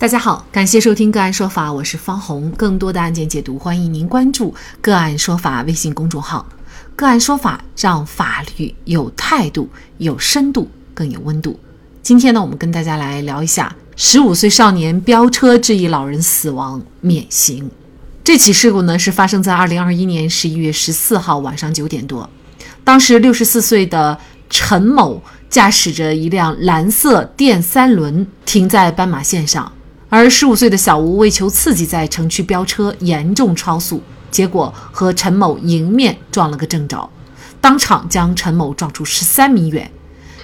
大家好，感谢收听个案说法，我是方红。更多的案件解读，欢迎您关注个案说法微信公众号。个案说法让法律有态度、有深度、更有温度。今天呢，我们跟大家来聊一下：十五岁少年飙车致一老人死亡免刑。这起事故呢，是发生在二零二一年十一月十四号晚上九点多。当时六十四岁的陈某驾驶着一辆蓝色电三轮停在斑马线上。而十五岁的小吴为求刺激，在城区飙车，严重超速，结果和陈某迎面撞了个正着，当场将陈某撞出十三米远。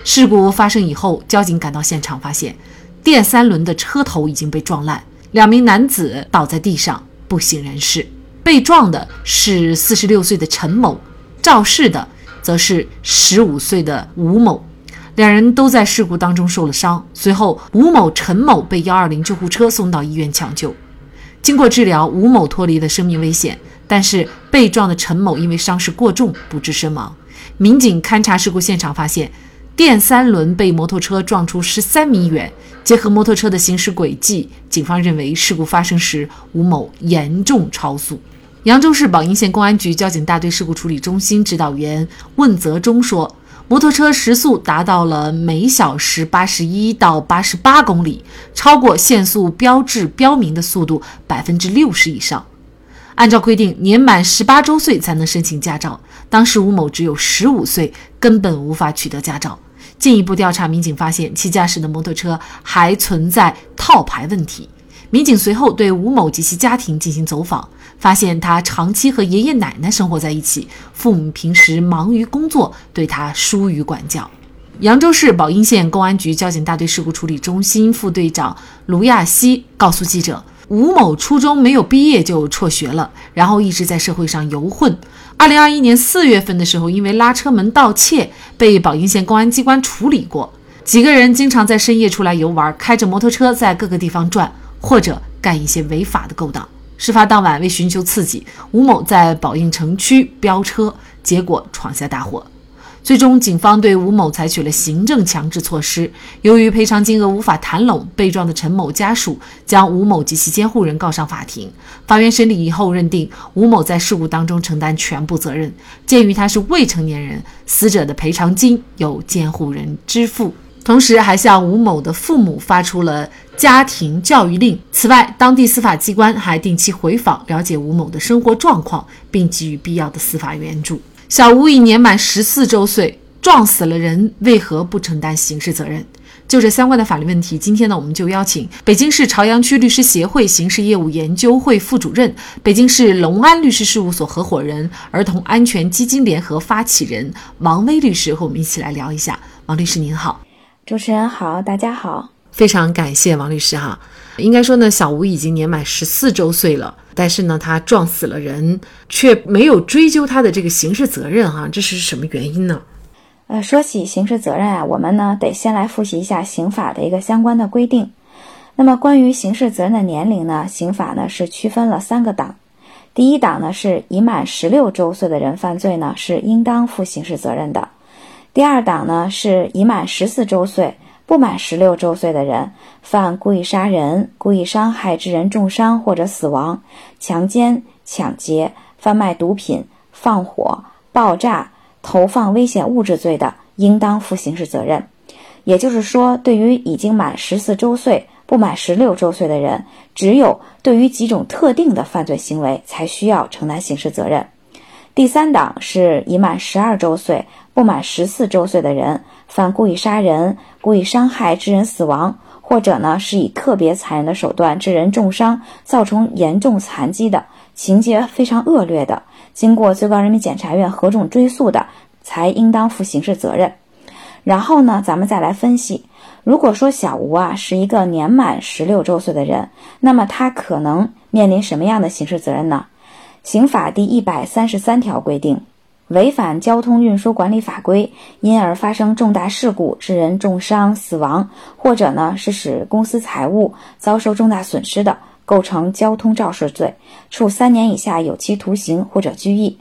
事故发生以后，交警赶到现场，发现电三轮的车头已经被撞烂，两名男子倒在地上不省人事。被撞的是四十六岁的陈某，肇事的则是十五岁的吴某。两人都在事故当中受了伤，随后吴某、陈某被幺二零救护车送到医院抢救。经过治疗，吴某脱离了生命危险，但是被撞的陈某因为伤势过重不治身亡。民警勘查事故现场发现，电三轮被摩托车撞出十三米远。结合摩托车的行驶轨迹，警方认为事故发生时吴某严重超速。扬州市宝应县公安局交警大队事故处理中心指导员问泽忠说。摩托车时速达到了每小时八十一到八十八公里，超过限速标志标明的速度百分之六十以上。按照规定，年满十八周岁才能申请驾照。当时吴某只有十五岁，根本无法取得驾照。进一步调查，民警发现其驾驶的摩托车还存在套牌问题。民警随后对吴某及其家庭进行走访，发现他长期和爷爷奶奶生活在一起，父母平时忙于工作，对他疏于管教。扬州市宝应县公安局交警大队事故处理中心副队长卢亚西告诉记者，吴某初中没有毕业就辍学了，然后一直在社会上游混。二零二一年四月份的时候，因为拉车门盗窃被宝应县公安机关处理过。几个人经常在深夜出来游玩，开着摩托车在各个地方转。或者干一些违法的勾当。事发当晚，为寻求刺激，吴某在宝应城区飙车，结果闯下大祸。最终，警方对吴某采取了行政强制措施。由于赔偿金额无法谈拢，被撞的陈某家属将吴某及其监护人告上法庭。法院审理以后认定，吴某在事故当中承担全部责任。鉴于他是未成年人，死者的赔偿金由监护人支付。同时，还向吴某的父母发出了家庭教育令。此外，当地司法机关还定期回访，了解吴某的生活状况，并给予必要的司法援助。小吴已年满十四周岁，撞死了人，为何不承担刑事责任？就这相关的法律问题，今天呢，我们就邀请北京市朝阳区律师协会刑事业务研究会副主任、北京市隆安律师事务所合伙人、儿童安全基金联合发起人王威律师和我们一起来聊一下。王律师您好。主持人好，大家好，非常感谢王律师哈。应该说呢，小吴已经年满十四周岁了，但是呢，他撞死了人，却没有追究他的这个刑事责任哈，这是什么原因呢？呃，说起刑事责任啊，我们呢得先来复习一下刑法的一个相关的规定。那么关于刑事责任的年龄呢，刑法呢是区分了三个档。第一档呢是已满十六周岁的人犯罪呢，是应当负刑事责任的。第二档呢是已满十四周岁不满十六周岁的人犯故意杀人、故意伤害致人重伤或者死亡、强奸、抢劫、贩卖毒品、放火、爆炸、投放危险物质罪的，应当负刑事责任。也就是说，对于已经满十四周岁不满十六周岁的人，只有对于几种特定的犯罪行为才需要承担刑事责任。第三档是已满十二周岁不满十四周岁的人犯故意杀人、故意伤害致人死亡，或者呢是以特别残忍的手段致人重伤、造成严重残疾的，情节非常恶劣的，经过最高人民检察院核准追诉的，才应当负刑事责任。然后呢，咱们再来分析，如果说小吴啊是一个年满十六周岁的人，那么他可能面临什么样的刑事责任呢？刑法第一百三十三条规定，违反交通运输管理法规，因而发生重大事故致人重伤、死亡，或者呢是使公司财物遭受重大损失的，构成交通肇事罪，处三年以下有期徒刑或者拘役。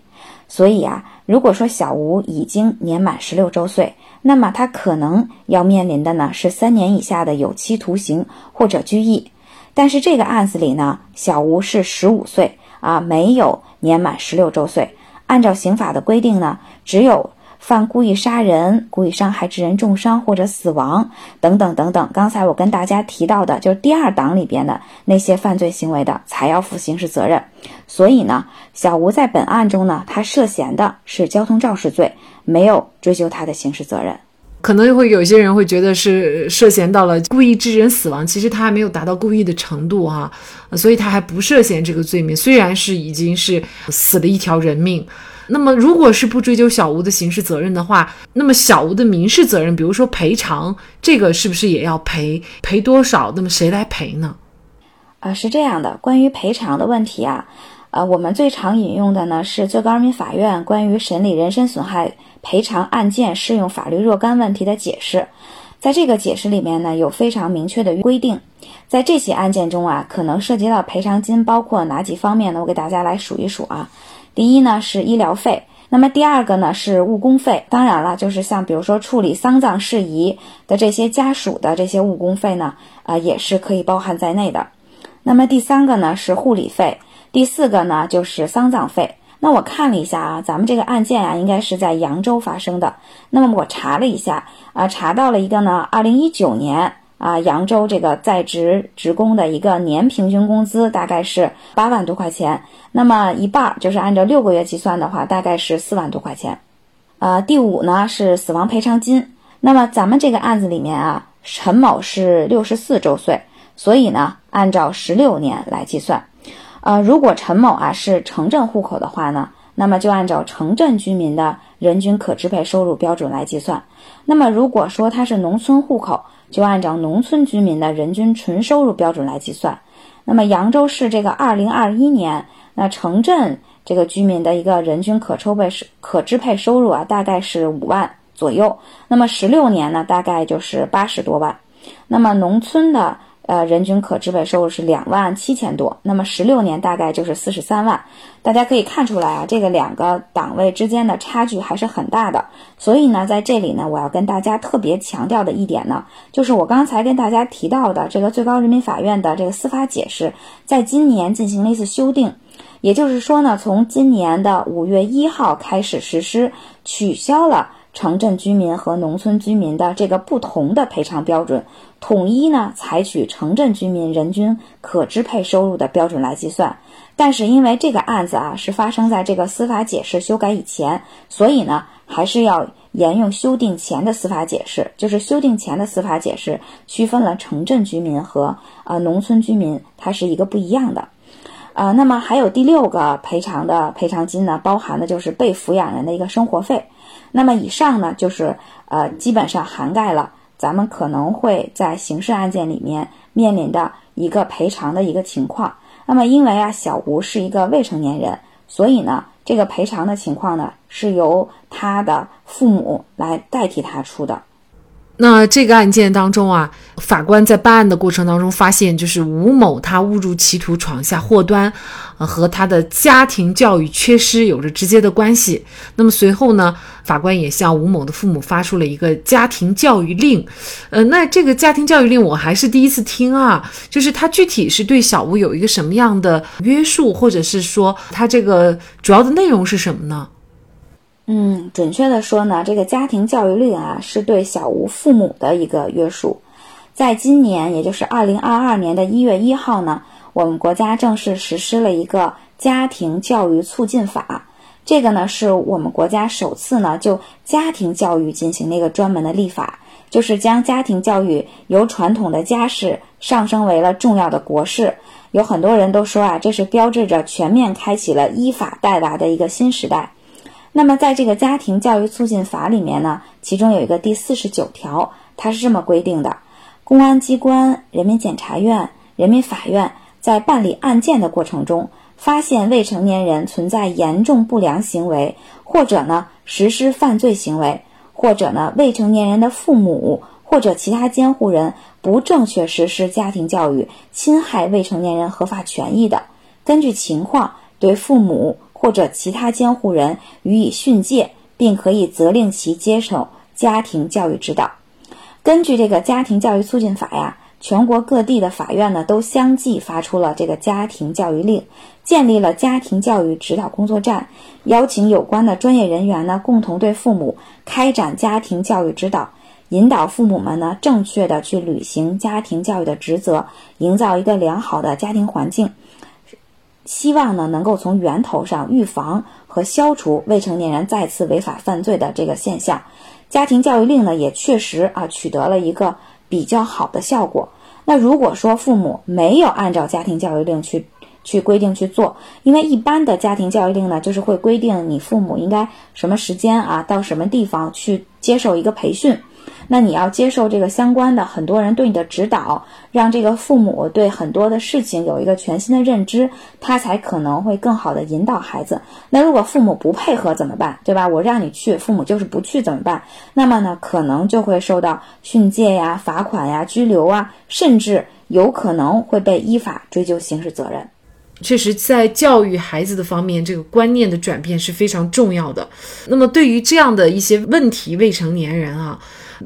所以啊，如果说小吴已经年满十六周岁，那么他可能要面临的呢是三年以下的有期徒刑或者拘役。但是这个案子里呢，小吴是十五岁啊，没有年满十六周岁。按照刑法的规定呢，只有犯故意杀人、故意伤害致人重伤或者死亡等等等等，刚才我跟大家提到的，就是第二档里边的那些犯罪行为的，才要负刑事责任。所以呢，小吴在本案中呢，他涉嫌的是交通肇事罪，没有追究他的刑事责任。可能会有些人会觉得是涉嫌到了故意致人死亡，其实他还没有达到故意的程度哈，所以他还不涉嫌这个罪名。虽然是已经是死了一条人命，那么如果是不追究小吴的刑事责任的话，那么小吴的民事责任，比如说赔偿，这个是不是也要赔？赔多少？那么谁来赔呢？啊，是这样的，关于赔偿的问题啊。呃，我们最常引用的呢是最高人民法院关于审理人身损害赔偿案件适用法律若干问题的解释，在这个解释里面呢有非常明确的规定，在这起案件中啊，可能涉及到赔偿金包括哪几方面呢？我给大家来数一数啊。第一呢是医疗费，那么第二个呢是误工费，当然了，就是像比如说处理丧葬事宜的这些家属的这些误工费呢，啊也是可以包含在内的。那么第三个呢是护理费。第四个呢，就是丧葬费。那我看了一下啊，咱们这个案件啊，应该是在扬州发生的。那么我查了一下啊，查到了一个呢，二零一九年啊，扬州这个在职职工的一个年平均工资大概是八万多块钱。那么一半就是按照六个月计算的话，大概是四万多块钱。呃，第五呢是死亡赔偿金。那么咱们这个案子里面啊，陈某是六十四周岁，所以呢，按照十六年来计算。呃，如果陈某啊是城镇户口的话呢，那么就按照城镇居民的人均可支配收入标准来计算。那么如果说他是农村户口，就按照农村居民的人均纯收入标准来计算。那么扬州市这个二零二一年，那城镇这个居民的一个人均可抽备是可支配收入啊，大概是五万左右。那么十六年呢，大概就是八十多万。那么农村的。呃，人均可支配收入是两万七千多，那么十六年大概就是四十三万。大家可以看出来啊，这个两个档位之间的差距还是很大的。所以呢，在这里呢，我要跟大家特别强调的一点呢，就是我刚才跟大家提到的这个最高人民法院的这个司法解释，在今年进行了一次修订，也就是说呢，从今年的五月一号开始实施，取消了。城镇居民和农村居民的这个不同的赔偿标准，统一呢采取城镇居民人均可支配收入的标准来计算。但是因为这个案子啊是发生在这个司法解释修改以前，所以呢还是要沿用修订前的司法解释，就是修订前的司法解释区分了城镇居民和呃农村居民，它是一个不一样的。呃，那么还有第六个赔偿的赔偿金呢，包含的就是被抚养人的一个生活费。那么以上呢，就是呃，基本上涵盖了咱们可能会在刑事案件里面面临的一个赔偿的一个情况。那么因为啊，小吴是一个未成年人，所以呢，这个赔偿的情况呢，是由他的父母来代替他出的。那这个案件当中啊，法官在办案的过程当中发现，就是吴某他误入歧途闯下祸端，呃，和他的家庭教育缺失有着直接的关系。那么随后呢，法官也向吴某的父母发出了一个家庭教育令。呃，那这个家庭教育令我还是第一次听啊，就是它具体是对小吴有一个什么样的约束，或者是说它这个主要的内容是什么呢？嗯，准确的说呢，这个家庭教育令啊，是对小吴父母的一个约束。在今年，也就是二零二二年的一月一号呢，我们国家正式实施了一个家庭教育促进法。这个呢，是我们国家首次呢就家庭教育进行了一个专门的立法，就是将家庭教育由传统的家事上升为了重要的国事。有很多人都说啊，这是标志着全面开启了依法带娃的一个新时代。那么，在这个家庭教育促进法里面呢，其中有一个第四十九条，它是这么规定的：公安机关、人民检察院、人民法院在办理案件的过程中，发现未成年人存在严重不良行为，或者呢实施犯罪行为，或者呢未成年人的父母或者其他监护人不正确实施家庭教育，侵害未成年人合法权益的，根据情况对父母。或者其他监护人予以训诫，并可以责令其接受家庭教育指导。根据这个家庭教育促进法呀，全国各地的法院呢都相继发出了这个家庭教育令，建立了家庭教育指导工作站，邀请有关的专业人员呢共同对父母开展家庭教育指导，引导父母们呢正确的去履行家庭教育的职责，营造一个良好的家庭环境。希望呢能够从源头上预防和消除未成年人再次违法犯罪的这个现象。家庭教育令呢也确实啊取得了一个比较好的效果。那如果说父母没有按照家庭教育令去去规定去做，因为一般的家庭教育令呢就是会规定你父母应该什么时间啊到什么地方去接受一个培训。那你要接受这个相关的很多人对你的指导，让这个父母对很多的事情有一个全新的认知，他才可能会更好的引导孩子。那如果父母不配合怎么办？对吧？我让你去，父母就是不去怎么办？那么呢，可能就会受到训诫呀、罚款呀、拘留啊，甚至有可能会被依法追究刑事责任。确实，在教育孩子的方面，这个观念的转变是非常重要的。那么，对于这样的一些问题未成年人啊。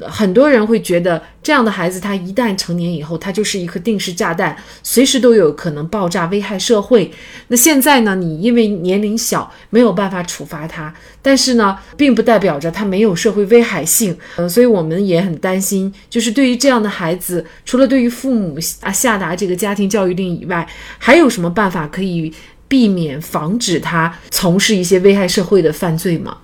很多人会觉得，这样的孩子他一旦成年以后，他就是一颗定时炸弹，随时都有可能爆炸，危害社会。那现在呢，你因为年龄小，没有办法处罚他，但是呢，并不代表着他没有社会危害性。嗯，所以我们也很担心，就是对于这样的孩子，除了对于父母啊下达这个家庭教育令以外，还有什么办法可以避免防止他从事一些危害社会的犯罪吗？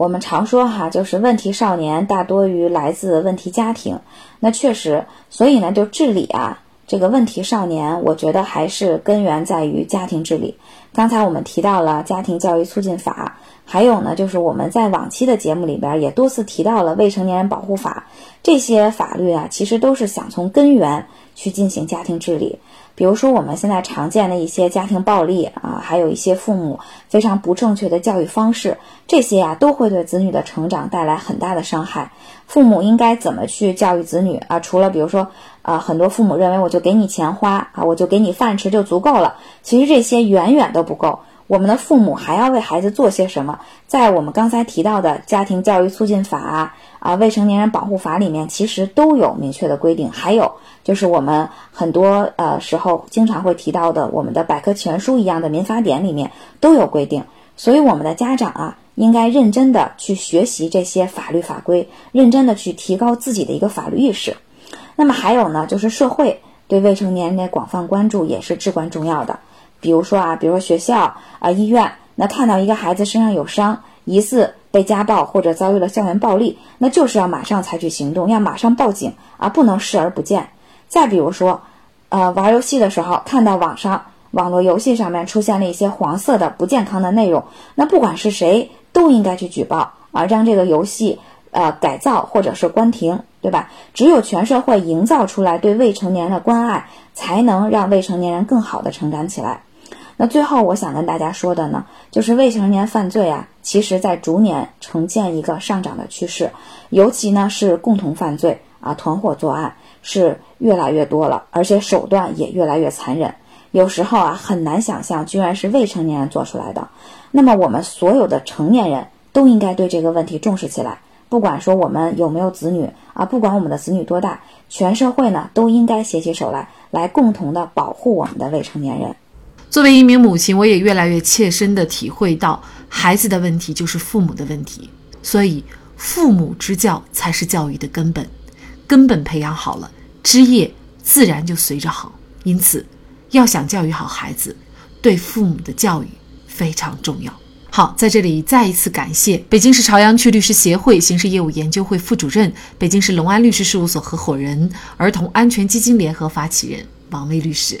我们常说哈，就是问题少年大多于来自问题家庭。那确实，所以呢，就治理啊，这个问题少年，我觉得还是根源在于家庭治理。刚才我们提到了家庭教育促进法，还有呢，就是我们在往期的节目里边也多次提到了未成年人保护法。这些法律啊，其实都是想从根源去进行家庭治理。比如说，我们现在常见的一些家庭暴力啊，还有一些父母非常不正确的教育方式，这些呀都会对子女的成长带来很大的伤害。父母应该怎么去教育子女啊？除了比如说，啊，很多父母认为我就给你钱花啊，我就给你饭吃就足够了。其实这些远远都不够。我们的父母还要为孩子做些什么？在我们刚才提到的家庭教育促进法啊、未成年人保护法里面，其实都有明确的规定。还有就是我们很多呃时候经常会提到的，我们的百科全书一样的民法典里面都有规定。所以我们的家长啊，应该认真的去学习这些法律法规，认真的去提高自己的一个法律意识。那么还有呢，就是社会对未成年人的广泛关注也是至关重要的。比如说啊，比如说学校啊、医院，那看到一个孩子身上有伤，疑似被家暴或者遭遇了校园暴力，那就是要马上采取行动，要马上报警啊，不能视而不见。再比如说，呃，玩游戏的时候看到网上网络游戏上面出现了一些黄色的不健康的内容，那不管是谁都应该去举报啊，让这个游戏呃改造或者是关停，对吧？只有全社会营造出来对未成年的关爱，才能让未成年人更好的成长起来。那最后我想跟大家说的呢，就是未成年犯罪啊，其实在逐年呈现一个上涨的趋势，尤其呢是共同犯罪啊，团伙作案是越来越多了，而且手段也越来越残忍，有时候啊很难想象居然是未成年人做出来的。那么我们所有的成年人都应该对这个问题重视起来，不管说我们有没有子女啊，不管我们的子女多大，全社会呢都应该携起手来，来共同的保护我们的未成年人。作为一名母亲，我也越来越切身的体会到，孩子的问题就是父母的问题，所以父母之教才是教育的根本，根本培养好了，枝叶自然就随着好。因此，要想教育好孩子，对父母的教育非常重要。好，在这里再一次感谢北京市朝阳区律师协会刑事业务研究会副主任、北京市隆安律师事务所合伙人、儿童安全基金联合发起人王威律师。